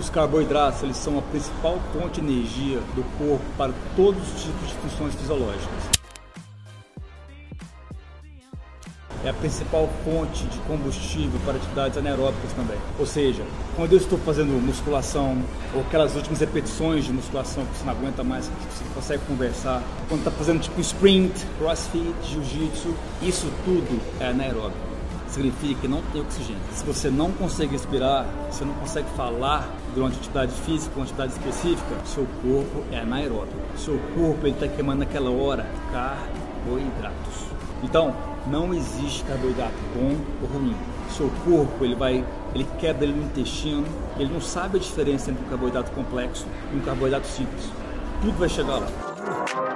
Os carboidratos eles são a principal fonte de energia do corpo para todos os tipos de funções fisiológicas. é a principal fonte de combustível para atividades anaeróbicas também. Ou seja, quando eu estou fazendo musculação, ou aquelas últimas repetições de musculação que você não aguenta mais, que você consegue conversar, quando está fazendo tipo sprint, crossfit, jiu-jitsu, isso tudo é anaeróbico. Significa que não tem oxigênio. Se você não consegue respirar, você não consegue falar durante atividade física, uma atividade específica, seu corpo é anaeróbico. Seu corpo está queimando naquela hora carboidratos. Então, não existe carboidrato bom ou ruim. Seu corpo ele vai, ele quebra ele no intestino, ele não sabe a diferença entre um carboidrato complexo e um carboidrato simples. Tudo vai chegar lá.